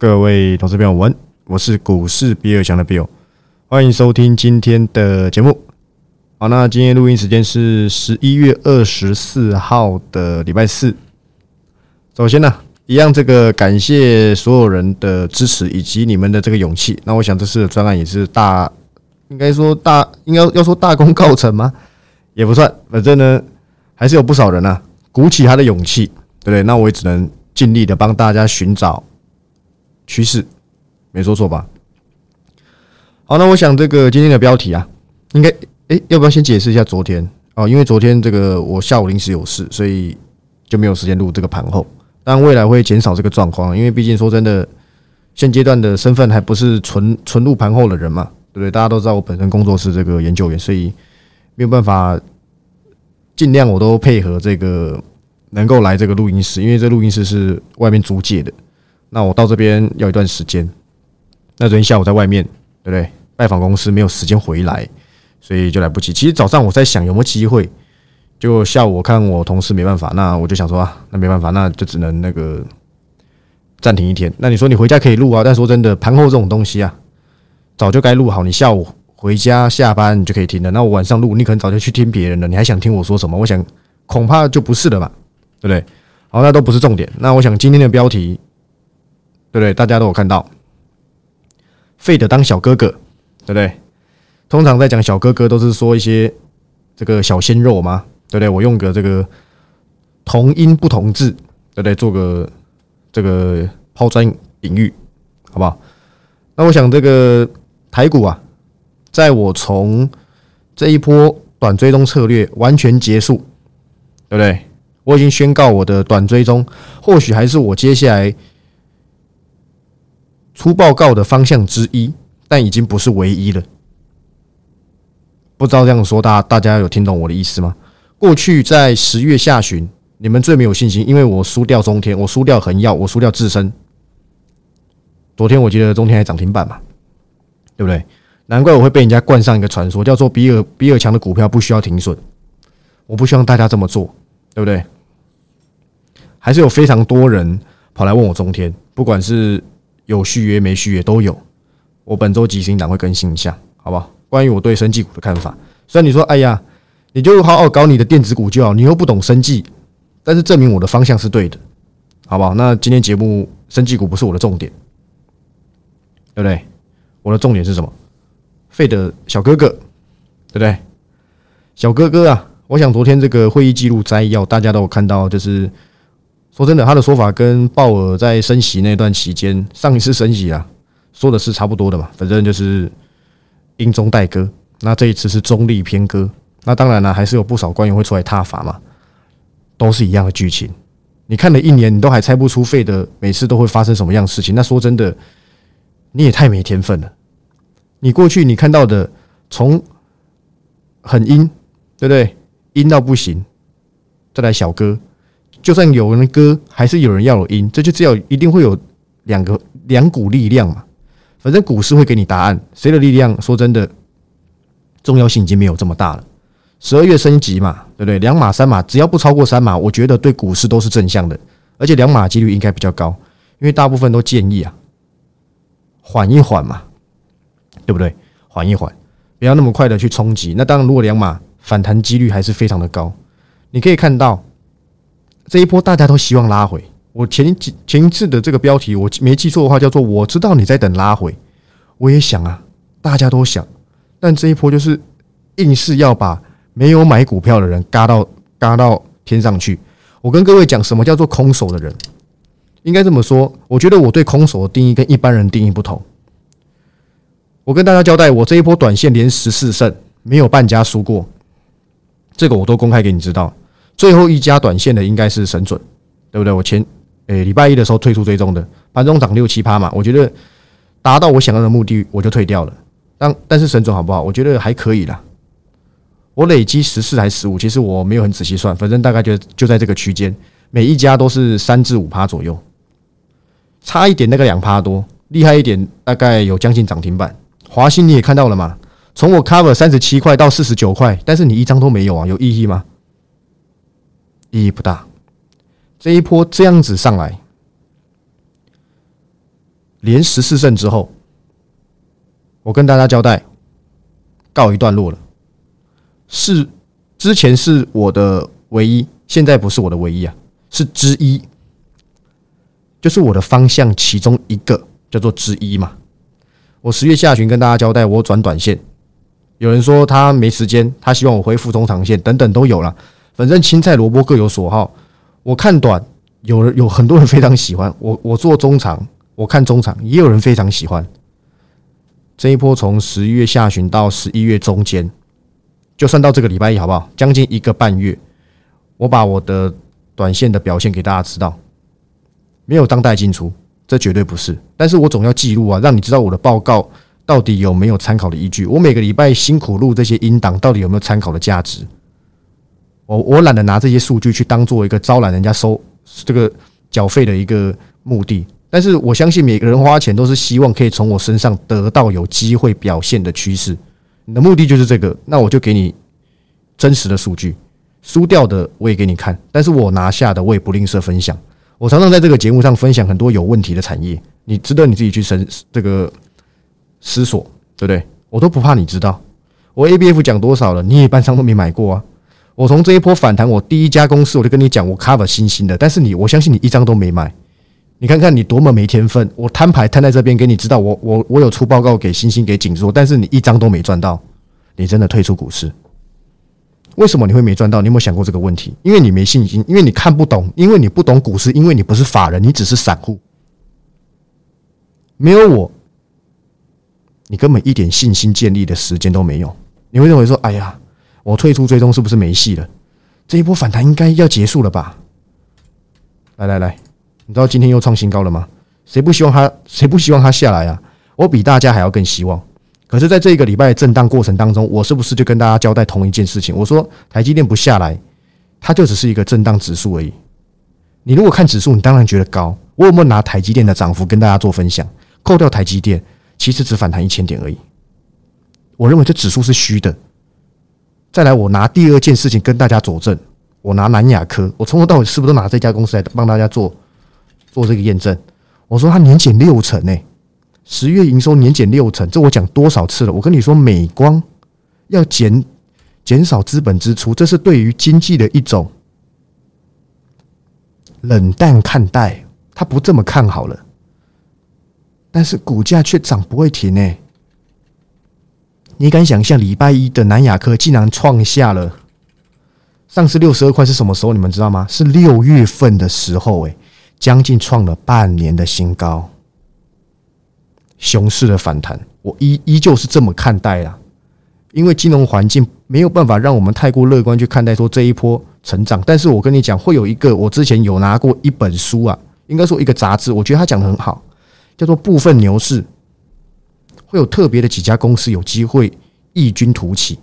各位投资朋友们，我是股市比尔强的 Bill，欢迎收听今天的节目。好，那今天录音时间是十一月二十四号的礼拜四。首先呢，一样这个感谢所有人的支持以及你们的这个勇气。那我想这次的专案也是大，应该说大，应该要说大功告成吗？也不算，反正呢，还是有不少人啊，鼓起他的勇气，对不对？那我也只能尽力的帮大家寻找。趋势没说错吧？好，那我想这个今天的标题啊，应该哎，要不要先解释一下昨天哦？因为昨天这个我下午临时有事，所以就没有时间录这个盘后。但未来会减少这个状况，因为毕竟说真的，现阶段的身份还不是纯纯录盘后的人嘛，对不对？大家都知道我本身工作是这个研究员，所以没有办法尽量我都配合这个能够来这个录音室，因为这录音室是外面租借的。那我到这边要一段时间，那昨天下午在外面，对不对？拜访公司没有时间回来，所以就来不及。其实早上我在想有没有机会，就下午我看我同事没办法，那我就想说啊，那没办法，那就只能那个暂停一天。那你说你回家可以录啊？但说真的，盘后这种东西啊，早就该录好。你下午回家下班你就可以听了。那我晚上录，你可能早就去听别人了，你还想听我说什么？我想恐怕就不是了吧，对不对？好，那都不是重点。那我想今天的标题。对不对？大家都有看到，费德当小哥哥，对不对？通常在讲小哥哥，都是说一些这个小鲜肉嘛，对不对？我用个这个同音不同字，对不对？做个这个抛砖引玉，好不好？那我想这个台股啊，在我从这一波短追踪策略完全结束，对不对？我已经宣告我的短追踪，或许还是我接下来。出报告的方向之一，但已经不是唯一了。不知道这样说，大大家有听懂我的意思吗？过去在十月下旬，你们最没有信心，因为我输掉中天，我输掉恒耀，我输掉自身。昨天我记得中天还涨停板嘛，对不对？难怪我会被人家冠上一个传说，叫做比尔比尔强的股票不需要停损。我不希望大家这么做，对不对？还是有非常多人跑来问我中天，不管是。有续约没续约都有，我本周即行党会更新一下，好不好？关于我对生技股的看法，虽然你说哎呀，你就好好搞你的电子股就好，你又不懂生技，但是证明我的方向是对的，好不好？那今天节目生技股不是我的重点，对不对？我的重点是什么？费的小哥哥，对不对？小哥哥啊，我想昨天这个会议记录摘要，大家都有看到，就是。说真的，他的说法跟鲍尔在升息那段期间，上一次升息啊，说的是差不多的嘛。反正就是英中带歌，那这一次是中立偏歌。那当然了，还是有不少官员会出来踏伐嘛，都是一样的剧情。你看了一年，你都还猜不出费的每次都会发生什么样的事情。那说真的，你也太没天分了。你过去你看到的，从很阴，对不对？阴到不行，再来小哥。就算有人歌，还是有人要有音，这就只有一定会有两个两股力量嘛。反正股市会给你答案，谁的力量？说真的，重要性已经没有这么大了。十二月升级嘛，对不对？两码三码，只要不超过三码，我觉得对股市都是正向的。而且两码几率应该比较高，因为大部分都建议啊，缓一缓嘛，对不对？缓一缓，不要那么快的去冲击。那当然，如果两码反弹几率还是非常的高，你可以看到。这一波大家都希望拉回。我前几前一次的这个标题，我没记错的话，叫做“我知道你在等拉回”。我也想啊，大家都想，但这一波就是硬是要把没有买股票的人嘎到嘎到天上去。我跟各位讲，什么叫做空手的人？应该这么说，我觉得我对空手的定义跟一般人定义不同。我跟大家交代，我这一波短线连十四胜，没有半家输过，这个我都公开给你知道。最后一家短线的应该是神准，对不对？我前诶礼拜一的时候退出追踪的，盘中涨六七趴嘛，我觉得达到我想要的目的，我就退掉了。但但是神准好不好？我觉得还可以啦。我累积十四还是十五，其实我没有很仔细算，反正大概就就在这个区间，每一家都是三至五趴左右，差一点那个两趴多，厉害一点大概有将近涨停板。华兴你也看到了嘛？从我 cover 三十七块到四十九块，但是你一张都没有啊，有意义吗？意义不大，这一波这样子上来，连十四胜之后，我跟大家交代，告一段落了。是之前是我的唯一，现在不是我的唯一啊，是之一，就是我的方向其中一个叫做之一嘛。我十月下旬跟大家交代，我转短线。有人说他没时间，他希望我恢复中长线，等等都有了。反正青菜萝卜各有所好。我看短，有人有很多人非常喜欢我。我做中长，我看中长，也有人非常喜欢。这一波从十一月下旬到十一月中间，就算到这个礼拜一好不好？将近一个半月，我把我的短线的表现给大家知道，没有当代进出，这绝对不是。但是我总要记录啊，让你知道我的报告。到底有没有参考的依据？我每个礼拜辛苦录这些音档，到底有没有参考的价值？我我懒得拿这些数据去当做一个招揽人家收这个缴费的一个目的。但是我相信每个人花钱都是希望可以从我身上得到有机会表现的趋势。你的目的就是这个，那我就给你真实的数据，输掉的我也给你看，但是我拿下的我也不吝啬分享。我常常在这个节目上分享很多有问题的产业，你值得你自己去深这个。思索，对不对？我都不怕你知道，我 A B F 讲多少了，你也半张都没买过啊！我从这一波反弹，我第一家公司我就跟你讲，我 cover 新兴的，但是你，我相信你一张都没买。你看看你多么没天分！我摊牌摊在这边给你知道，我我我有出报告给星星给景硕，但是你一张都没赚到，你真的退出股市？为什么你会没赚到？你有没有想过这个问题？因为你没信心，因为你看不懂，因为你不懂股市，因为你不是法人，你只是散户，没有我。你根本一点信心建立的时间都没有，你会认为说：“哎呀，我退出追踪是不是没戏了？这一波反弹应该要结束了吧？”来来来，你知道今天又创新高了吗？谁不希望它？谁不希望它下来啊？我比大家还要更希望。可是，在这个礼拜震荡过程当中，我是不是就跟大家交代同一件事情？我说，台积电不下来，它就只是一个震荡指数而已。你如果看指数，你当然觉得高。我有没有拿台积电的涨幅跟大家做分享？扣掉台积电。其实只反弹一千点而已，我认为这指数是虚的。再来，我拿第二件事情跟大家佐证，我拿南亚科，我从头到尾是不是都拿这家公司来帮大家做做这个验证？我说它年减六成呢，十月营收年减六成，这我讲多少次了？我跟你说，美光要减减少资本支出，这是对于经济的一种冷淡看待，他不这么看好了。但是股价却涨不会停呢？你敢想象礼拜一的南亚科竟然创下了上市六十二块是什么时候？你们知道吗？是六月份的时候，哎，将近创了半年的新高。熊市的反弹，我依依旧是这么看待啦。因为金融环境没有办法让我们太过乐观去看待说这一波成长。但是我跟你讲，会有一个我之前有拿过一本书啊，应该说一个杂志，我觉得他讲的很好。叫做部分牛市，会有特别的几家公司有机会异军突起。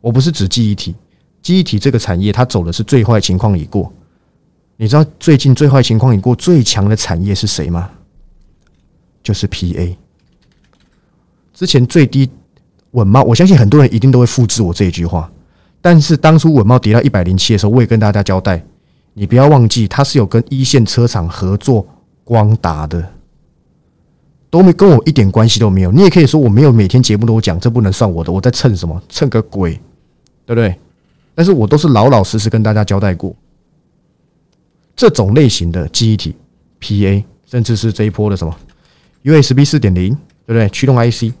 我不是指记忆体，记忆体这个产业它走的是最坏情况已过。你知道最近最坏情况已过最强的产业是谁吗？就是 PA。之前最低稳茂，我相信很多人一定都会复制我这一句话。但是当初稳茂跌到一百零七的时候，我也跟大家交代，你不要忘记它是有跟一线车厂合作光达的。都没跟我一点关系都没有，你也可以说我没有每天节目都讲，这不能算我的，我在蹭什么？蹭个鬼，对不对？但是我都是老老实实跟大家交代过，这种类型的记忆体、PA，甚至是这一波的什么 USB 四点零，对不对？驱动 IC，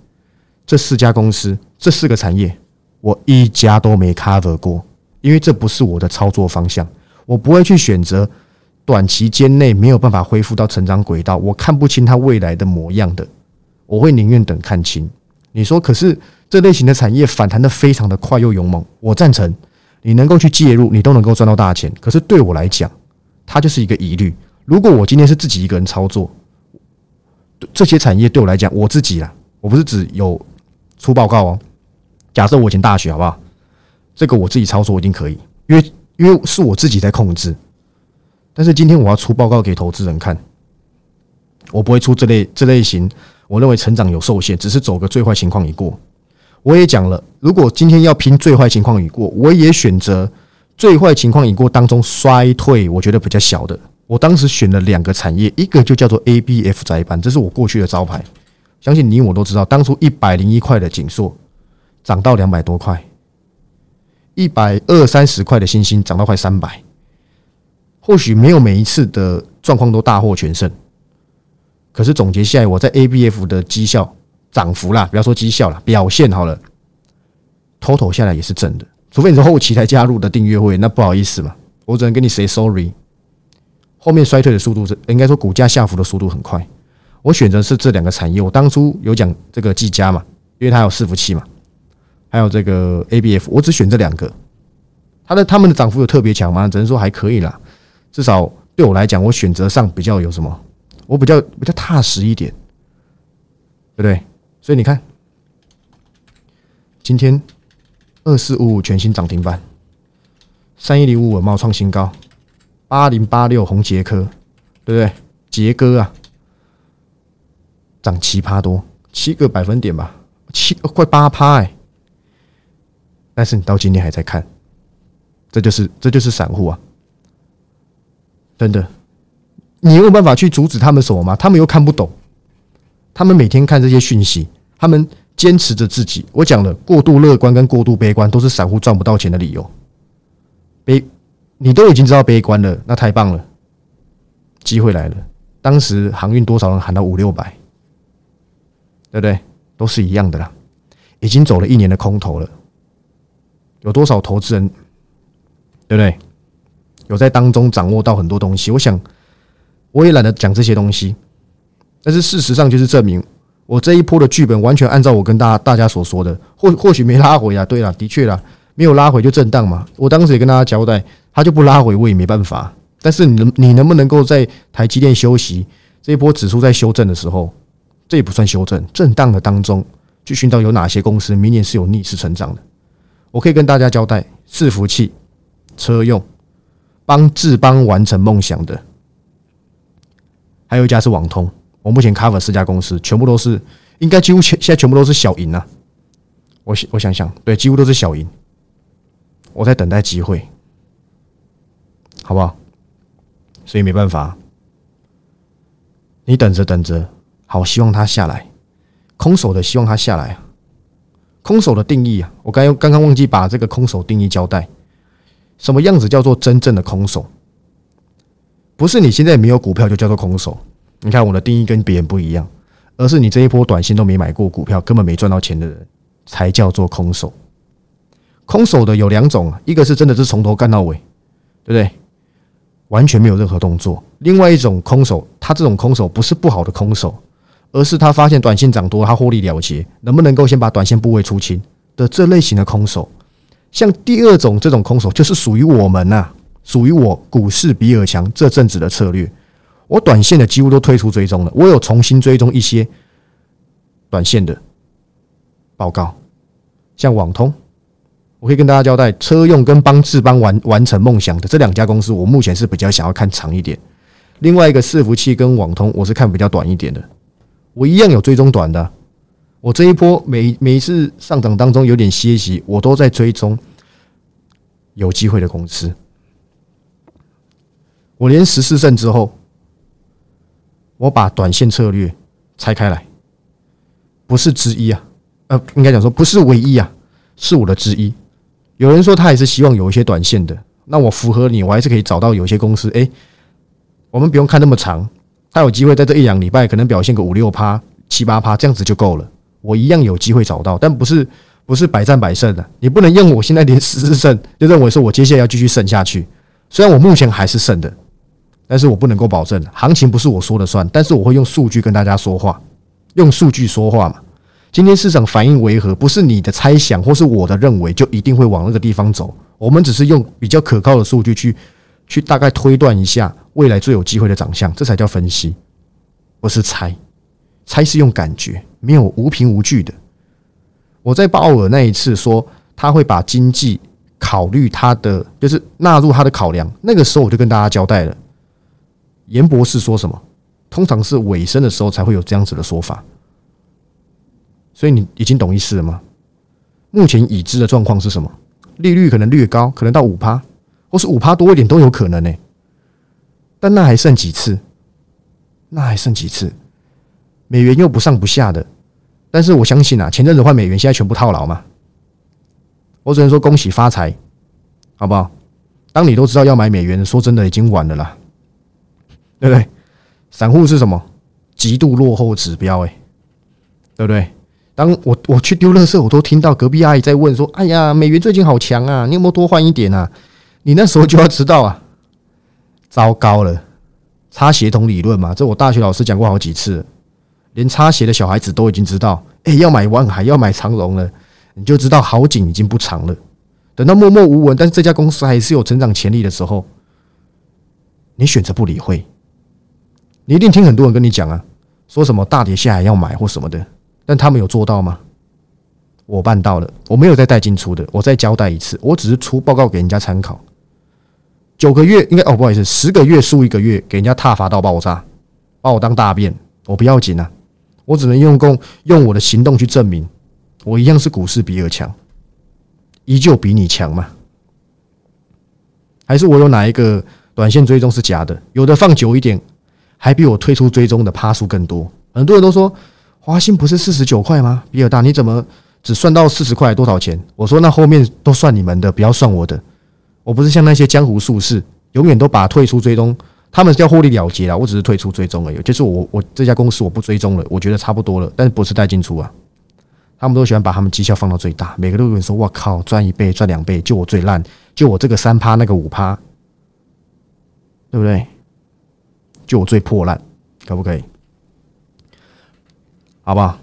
这四家公司，这四个产业，我一家都没 cover 过，因为这不是我的操作方向，我不会去选择。短期间内没有办法恢复到成长轨道，我看不清它未来的模样的，我会宁愿等看清。你说，可是这类型的产业反弹的非常的快又勇猛，我赞成你能够去介入，你都能够赚到大钱。可是对我来讲，它就是一个疑虑。如果我今天是自己一个人操作，这些产业对我来讲，我自己啦，我不是只有出报告哦。假设我以前大学好不好？这个我自己操作一定可以，因为因为是我自己在控制。但是今天我要出报告给投资人看，我不会出这类这类型。我认为成长有受限，只是走个最坏情况已过。我也讲了，如果今天要拼最坏情况已过，我也选择最坏情况已过当中衰退，我觉得比较小的，我当时选了两个产业，一个就叫做 ABF 窄板，这是我过去的招牌，相信你我都知道，当初一百零一块的景硕涨到两百多块，一百二三十块的星星涨到快三百。或许没有每一次的状况都大获全胜，可是总结下来，我在 ABF 的绩效涨幅啦，不要说绩效了，表现好了，total 下来也是正的。除非你是后期才加入的订阅会，那不好意思嘛，我只能跟你 say sorry。后面衰退的速度是应该说股价下浮的速度很快。我选择是这两个产业，我当初有讲这个技嘉嘛，因为它有伺服器嘛，还有这个 ABF，我只选这两个。它的它们的涨幅有特别强吗？只能说还可以啦。至少对我来讲，我选择上比较有什么？我比较比较踏实一点，对不对？所以你看，今天二四五五全新涨停板，三一零五五冒创新高，八零八六红杰科，对不对？杰哥啊，涨七趴多，七个百分点吧，七快八趴哎！但是你到今天还在看，这就是这就是散户啊！真的，你有办法去阻止他们什么吗？他们又看不懂，他们每天看这些讯息，他们坚持着自己。我讲了，过度乐观跟过度悲观都是散户赚不到钱的理由。悲，你都已经知道悲观了，那太棒了，机会来了。当时航运多少人喊到五六百，对不对？都是一样的啦。已经走了一年的空头了，有多少投资人，对不对？有在当中掌握到很多东西，我想我也懒得讲这些东西，但是事实上就是证明我这一波的剧本完全按照我跟大大家所说的，或或许没拉回啊。对了，的确啦，没有拉回就震荡嘛。我当时也跟大家交代，他就不拉回，我也没办法。但是你能你能不能够在台积电休息这一波指数在修正的时候，这也不算修正，震荡的当中去寻找有哪些公司明年是有逆势成长的？我可以跟大家交代，伺服器、车用。帮智邦完成梦想的，还有一家是网通。我目前 cover 四家公司，全部都是应该几乎全现在全部都是小赢啊。我我想想，对，几乎都是小赢。我在等待机会，好不好？所以没办法，你等着等着，好，希望它下来。空手的希望它下来。空手的定义啊，我刚刚刚忘记把这个空手定义交代。什么样子叫做真正的空手？不是你现在没有股票就叫做空手。你看我的定义跟别人不一样，而是你这一波短线都没买过股票，根本没赚到钱的人，才叫做空手。空手的有两种，一个是真的是从头干到尾，对不对？完全没有任何动作。另外一种空手，他这种空手不是不好的空手，而是他发现短线涨多，他获利了结，能不能够先把短线部位出清的这类型的空手。像第二种这种空手，就是属于我们呐，属于我股市比尔强这阵子的策略。我短线的几乎都推出追踪了，我有重新追踪一些短线的报告，像网通，我可以跟大家交代，车用跟帮智邦完完成梦想的这两家公司，我目前是比较想要看长一点。另外一个伺服器跟网通，我是看比较短一点的，我一样有追踪短的。我这一波每每一次上涨当中有点歇息，我都在追踪有机会的公司。我连十四胜之后，我把短线策略拆开来，不是之一啊，呃，应该讲说不是唯一啊，是我的之一。有人说他也是希望有一些短线的，那我符合你，我还是可以找到有些公司。哎，我们不用看那么长，他有机会在这一两礼拜可能表现个五六趴、七八趴，这样子就够了。我一样有机会找到，但不是不是百战百胜的。你不能用我现在连十胜就认为说我接下来要继续胜下去。虽然我目前还是胜的，但是我不能够保证行情不是我说了算。但是我会用数据跟大家说话，用数据说话嘛。今天市场反应为何？不是你的猜想或是我的认为就一定会往那个地方走。我们只是用比较可靠的数据去去大概推断一下未来最有机会的长相，这才叫分析，不是猜。猜是用感觉，没有无凭无据的。我在鲍尔那一次说他会把经济考虑他的，就是纳入他的考量。那个时候我就跟大家交代了，严博士说什么，通常是尾声的时候才会有这样子的说法。所以你已经懂意思了吗？目前已知的状况是什么？利率可能略高，可能到五趴，或是五趴多一点都有可能呢。但那还剩几次？那还剩几次？美元又不上不下的，但是我相信啊，前阵子换美元，现在全部套牢嘛。我只能说恭喜发财，好不好？当你都知道要买美元，说真的已经晚了啦，对不对？散户是什么？极度落后指标，哎，对不对？当我我去丢垃圾，我都听到隔壁阿姨在问说：“哎呀，美元最近好强啊，你有没有多换一点啊？”你那时候就要知道啊，糟糕了，擦鞋童理论嘛，这我大学老师讲过好几次，连擦鞋的小孩子都已经知道，哎，要买万海，要买长荣了，你就知道好景已经不长了。等到默默无闻，但是这家公司还是有成长潜力的时候，你选择不理会，你一定听很多人跟你讲啊，说什么大跌下来要买或什么的。但他们有做到吗？我办到了，我没有再带进出的，我再交代一次，我只是出报告给人家参考。九个月应该哦，不好意思，十个月输一个月，给人家踏伐到爆炸，把我当大便，我不要紧啊，我只能用共用我的行动去证明，我一样是股市比尔强，依旧比你强吗？还是我有哪一个短线追踪是假的？有的放久一点，还比我退出追踪的趴数更多。很多人都说。华兴不是四十九块吗？比尔大，你怎么只算到四十块？多少钱？我说那后面都算你们的，不要算我的。我不是像那些江湖术士，永远都把退出追踪，他们叫获利了结了。我只是退出追踪而已，就是我我这家公司我不追踪了，我觉得差不多了，但是不是带进出啊？他们都喜欢把他们绩效放到最大，每个都有人说：“我靠，赚一倍，赚两倍，就我最烂，就我这个三趴，那个五趴，对不对？就我最破烂，可不可以？”好不好？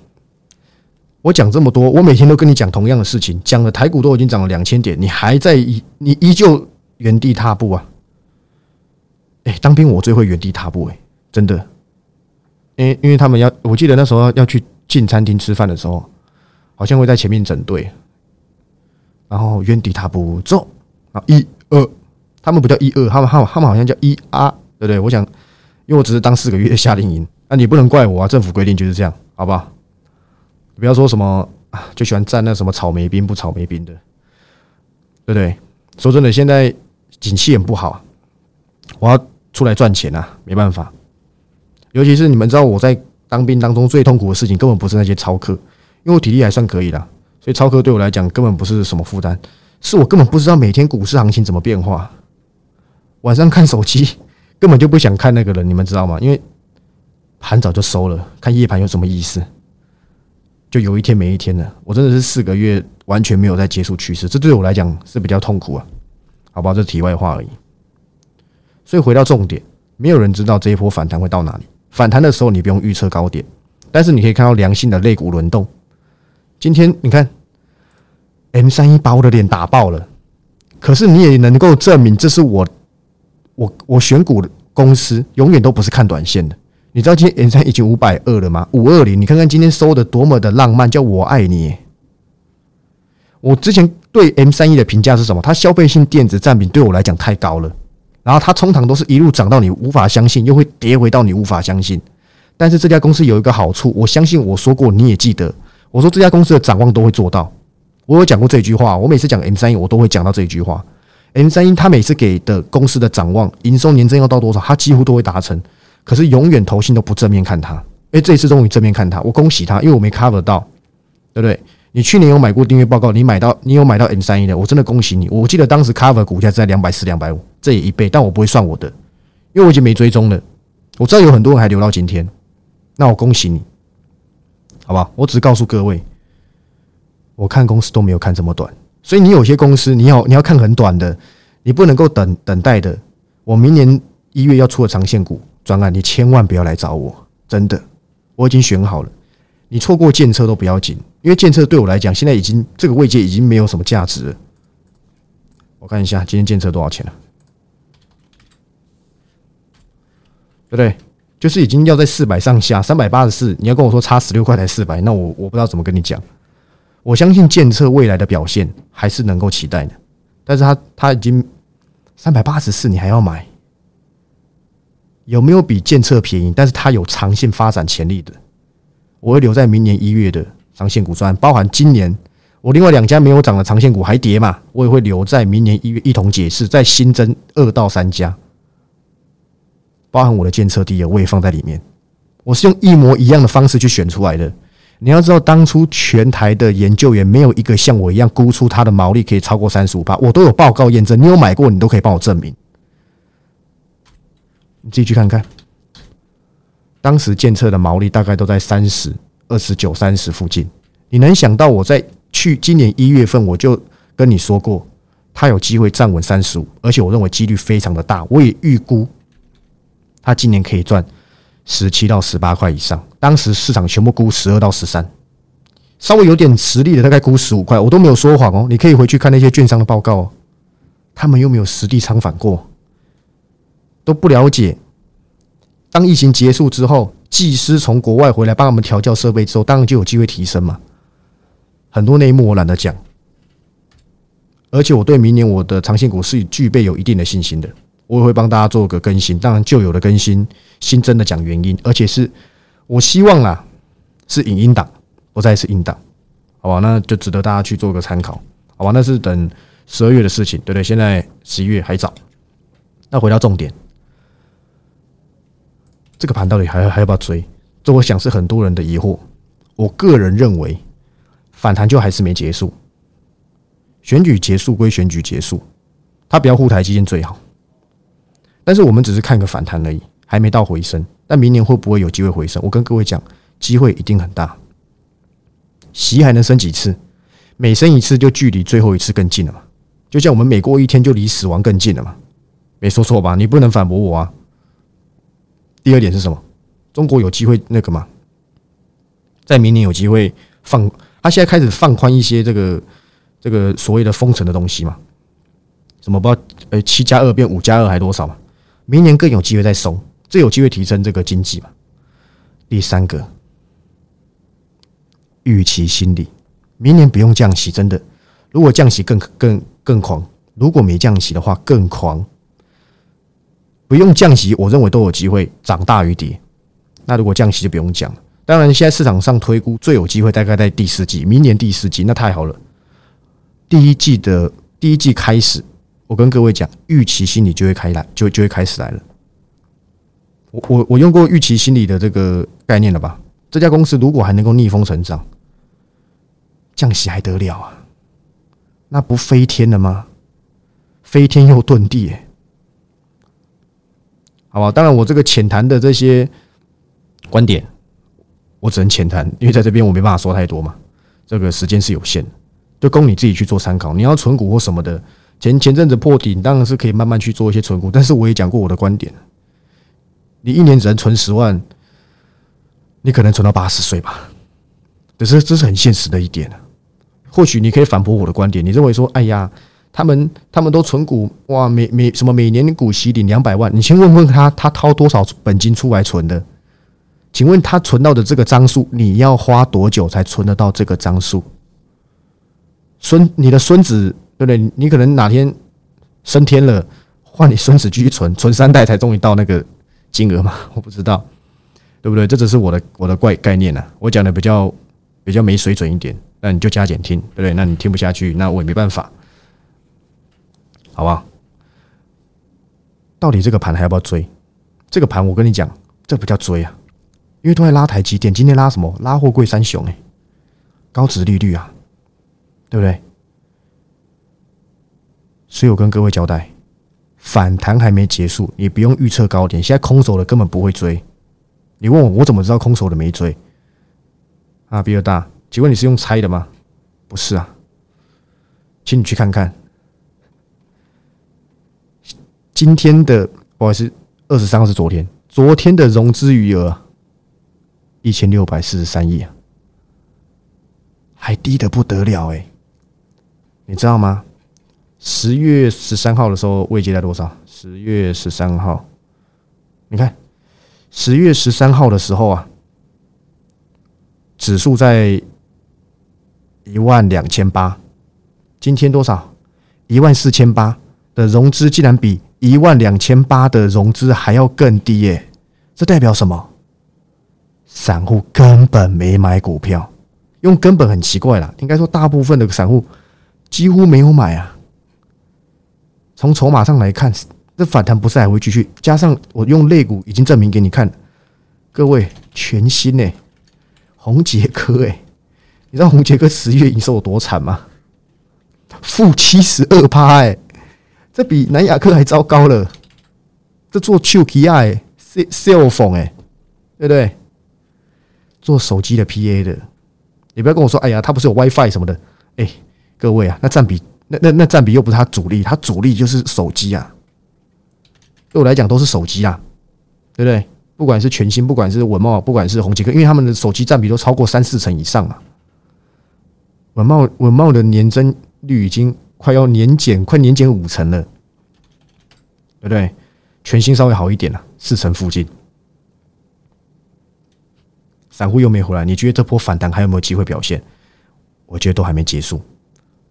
我讲这么多，我每天都跟你讲同样的事情，讲了台股都已经涨了两千点，你还在你依旧原地踏步啊？哎，当兵我最会原地踏步哎，真的，因为因为他们要，我记得那时候要去进餐厅吃饭的时候，好像会在前面整队，然后原地踏步走，啊一二，他们不叫一二，他们他们他们好像叫一啊，对不对？我想，因为我只是当四个月夏令营，那你不能怪我啊，政府规定就是这样。好不好？不要说什么啊，就喜欢站那什么草莓兵不草莓兵的，对不对？说真的，现在景气很不好，我要出来赚钱啊，没办法。尤其是你们知道，我在当兵当中最痛苦的事情，根本不是那些操课，因为我体力还算可以啦，所以操课对我来讲根本不是什么负担。是我根本不知道每天股市行情怎么变化，晚上看手机根本就不想看那个人，你们知道吗？因为。盘早就收了，看夜盘有什么意思？就有一天没一天了。我真的是四个月完全没有在接触趋势，这对我来讲是比较痛苦啊。好吧，这题外话而已。所以回到重点，没有人知道这一波反弹会到哪里。反弹的时候，你不用预测高点，但是你可以看到良性的肋骨轮动。今天你看，M 三一把我的脸打爆了，可是你也能够证明，这是我我我选股的公司永远都不是看短线的。你知道今天 M 三已经五百二了吗？五二零，你看看今天收的多么的浪漫，叫我爱你。我之前对 M 三一的评价是什么？它消费性电子占比对我来讲太高了，然后它通常都是一路涨到你无法相信，又会跌回到你无法相信。但是这家公司有一个好处，我相信我说过，你也记得，我说这家公司的展望都会做到。我有讲过这句话，我每次讲 M 三一，我都会讲到这一句话。M 三一他每次给的公司的展望，营收年增要到多少，他几乎都会达成。可是永远投信都不正面看它，哎，这一次终于正面看它，我恭喜他，因为我没 cover 到，对不对？你去年有买过订阅报告，你买到你有买到 M 三一的，我真的恭喜你。我记得当时 cover 股价在两百四、两百五，这也一倍，但我不会算我的，因为我已经没追踪了。我知道有很多人还留到今天，那我恭喜你，好吧？我只告诉各位，我看公司都没有看这么短，所以你有些公司你要你要看很短的，你不能够等等待的。我明年一月要出的长线股。专案，你千万不要来找我，真的，我已经选好了。你错过建车都不要紧，因为建车对我来讲，现在已经这个位阶已经没有什么价值了。我看一下今天建车多少钱了，对不对？就是已经要在四百上下，三百八十四。你要跟我说差十六块才四百，那我我不知道怎么跟你讲。我相信建车未来的表现还是能够期待的，但是它它已经三百八十四，你还要买？有没有比建测便宜？但是它有长线发展潜力的，我会留在明年一月的长线股专，包含今年我另外两家没有涨的长线股还跌嘛，我也会留在明年一月一同解释，再新增二到三家，包含我的监测地，也，我也放在里面。我是用一模一样的方式去选出来的。你要知道，当初全台的研究员没有一个像我一样估出它的毛利可以超过三十五帕，我都有报告验证。你有买过，你都可以帮我证明。你自己去看看，当时监测的毛利大概都在三十二十九、三十附近。你能想到我在去今年一月份我就跟你说过，它有机会站稳三十五，而且我认为几率非常的大。我也预估他今年可以赚。十七到十八块以上，当时市场全部估十二到十三，稍微有点实力的大概估十五块，我都没有说谎哦。你可以回去看那些券商的报告哦，他们又没有实地参访过，都不了解。当疫情结束之后，技师从国外回来帮我们调教设备之后，当然就有机会提升嘛。很多内幕我懒得讲，而且我对明年我的长线股是具备有一定的信心的。我也会帮大家做个更新，当然旧有的更新，新增的讲原因，而且是我希望啊是影音档，不再是音档，好吧？那就值得大家去做个参考，好吧？那是等十二月的事情，对不对？现在十一月还早。那回到重点，这个盘到底还还要不要追？这我想是很多人的疑惑。我个人认为，反弹就还是没结束，选举结束归选举结束，他不要护台基金最好。但是我们只是看个反弹而已，还没到回升。但明年会不会有机会回升？我跟各位讲，机会一定很大。息还能升几次？每升一次就距离最后一次更近了嘛？就像我们每过一天就离死亡更近了嘛？没说错吧？你不能反驳我啊！第二点是什么？中国有机会那个吗？在明年有机会放？他现在开始放宽一些这个这个所谓的封城的东西嘛？什么不知道？呃，七加二变五加二还多少嘛？明年更有机会再松，这有机会提升这个经济嘛？第三个，预期心理，明年不用降息，真的。如果降息更更更狂，如果没降息的话更狂。不用降息，我认为都有机会涨大于跌。那如果降息就不用讲了。当然，现在市场上推估最有机会大概在第四季，明年第四季那太好了。第一季的第一季开始。我跟各位讲，预期心理就会开来，就就会开始来了。我我我用过预期心理的这个概念了吧？这家公司如果还能够逆风成长，降息还得了啊？那不飞天了吗？飞天又遁地，好吧？当然，我这个浅谈的这些观点，我只能浅谈，因为在这边我没办法说太多嘛。这个时间是有限的，就供你自己去做参考。你要存股或什么的。前前阵子破顶，当然是可以慢慢去做一些存股，但是我也讲过我的观点，你一年只能存十万，你可能存到八十岁吧，可是这是很现实的一点或许你可以反驳我的观点，你认为说，哎呀，他们他们都存股，哇，每每什么每年股息领两百万，你先问问他，他掏多少本金出来存的？请问他存到的这个张数，你要花多久才存得到这个张数？孙，你的孙子。对不对？你可能哪天升天了，换你孙子继续存，存三代才终于到那个金额嘛？我不知道，对不对？这只是我的我的怪概念呐。我讲的比较比较没水准一点，那你就加减听，对不对？那你听不下去，那我也没办法，好不好？到底这个盘还要不要追？这个盘我跟你讲，这不叫追啊，因为都在拉台积电，今天拉什么？拉货柜三雄哎，高值利率啊，对不对？所以我跟各位交代，反弹还没结束，你不用预测高点。现在空手的根本不会追。你问我，我怎么知道空手的没追？啊，比尔大，请问你是用猜的吗？不是啊，请你去看看今天的，不好意思，二十三号是昨天，昨天的融资余额一千六百四十三亿啊，还低的不得了哎，你知道吗？十月十三号的时候，位阶在多少？十月十三号，你看，十月十三号的时候啊，指数在一万两千八，今天多少？一万四千八的融资竟然比一万两千八的融资还要更低耶！这代表什么？散户根本没买股票，用根本很奇怪啦，应该说，大部分的散户几乎没有买啊。从筹码上来看，这反弹不是还会继续？加上我用肋骨已经证明给你看，各位全新呢，红杰科哎，你知道红杰科十月营收有多惨吗？负七十二趴哎，这比南亚科还糟糕了。这做 QPI cell phone 哎，对不对？做手机的 PA 的，你不要跟我说，哎呀，它不是有 WiFi 什么的？哎，各位啊，那占比那那那占比又不是他主力，他主力就是手机啊。对我来讲都是手机啊，对不对？不管是全新，不管是文茂，不管是红杰克，因为他们的手机占比都超过三四成以上嘛。文茂文茂的年增率已经快要年减，快年减五成了，对不对？全新稍微好一点了，四成附近。散户又没回来，你觉得这波反弹还有没有机会表现？我觉得都还没结束。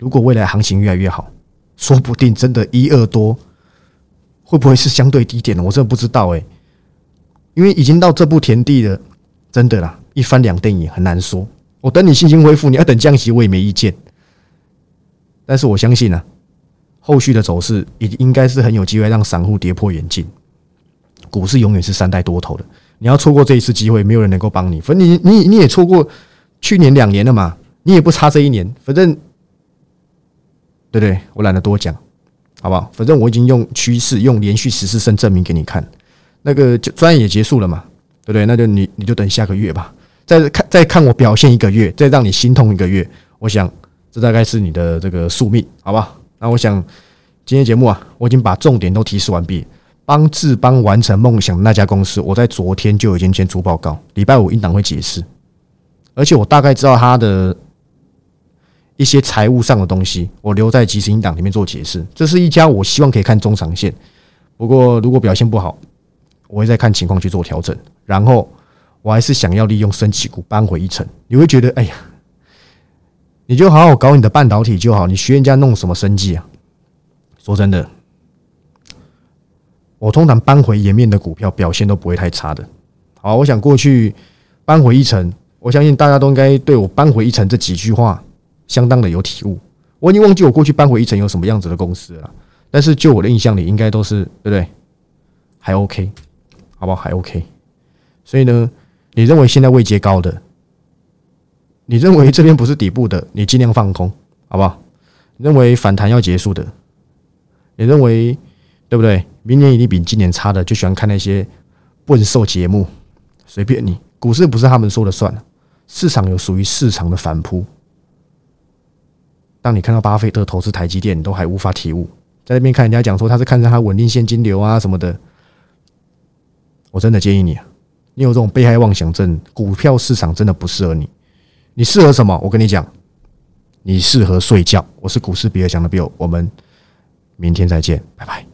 如果未来行情越来越好，说不定真的一二多。会不会是相对低点呢？我真的不知道哎，因为已经到这步田地了，真的啦，一翻两瞪眼很难说。我等你信心恢复，你要等降息，我也没意见。但是我相信呢，后续的走势也应该是很有机会让散户跌破眼镜。股市永远是三代多头的，你要错过这一次机会，没有人能够帮你。反正你你你也错过去年两年了嘛，你也不差这一年。反正对不对？我懒得多讲。好不好？反正我已经用趋势、用连续十四胜证明给你看。那个就专业也结束了嘛，对不对？那就你你就等下个月吧，再看再看我表现一个月，再让你心痛一个月。我想这大概是你的这个宿命，好吧？那我想今天节目啊，我已经把重点都提示完毕。帮志邦完成梦想的那家公司，我在昨天就已经先出报告，礼拜五应当会解释，而且我大概知道他的。一些财务上的东西，我留在即时音档里面做解释。这是一家我希望可以看中长线，不过如果表现不好，我会再看情况去做调整。然后我还是想要利用升级股扳回一城。你会觉得，哎呀，你就好好搞你的半导体就好，你学人家弄什么生计啊？说真的，我通常扳回颜面的股票表现都不会太差的。好，我想过去扳回一城，我相信大家都应该对我扳回一城这几句话。相当的有体悟，我已经忘记我过去搬回一层有什么样子的公司了，但是就我的印象里，应该都是对不对？还 OK，好不好？还 OK。所以呢，你认为现在位阶高的，你认为这边不是底部的，你尽量放空，好不好？认为反弹要结束的，你认为对不对？明年一定比今年差的，就喜欢看那些笨兽节目，随便你。股市不是他们说了算，市场有属于市场的反扑。当你看到巴菲特投资台积电，你都还无法体悟，在那边看人家讲说他是看上他稳定现金流啊什么的，我真的建议你啊，你有这种被害妄想症，股票市场真的不适合你。你适合什么？我跟你讲，你适合睡觉。我是股市比尔强的 Bill，我们明天再见，拜拜。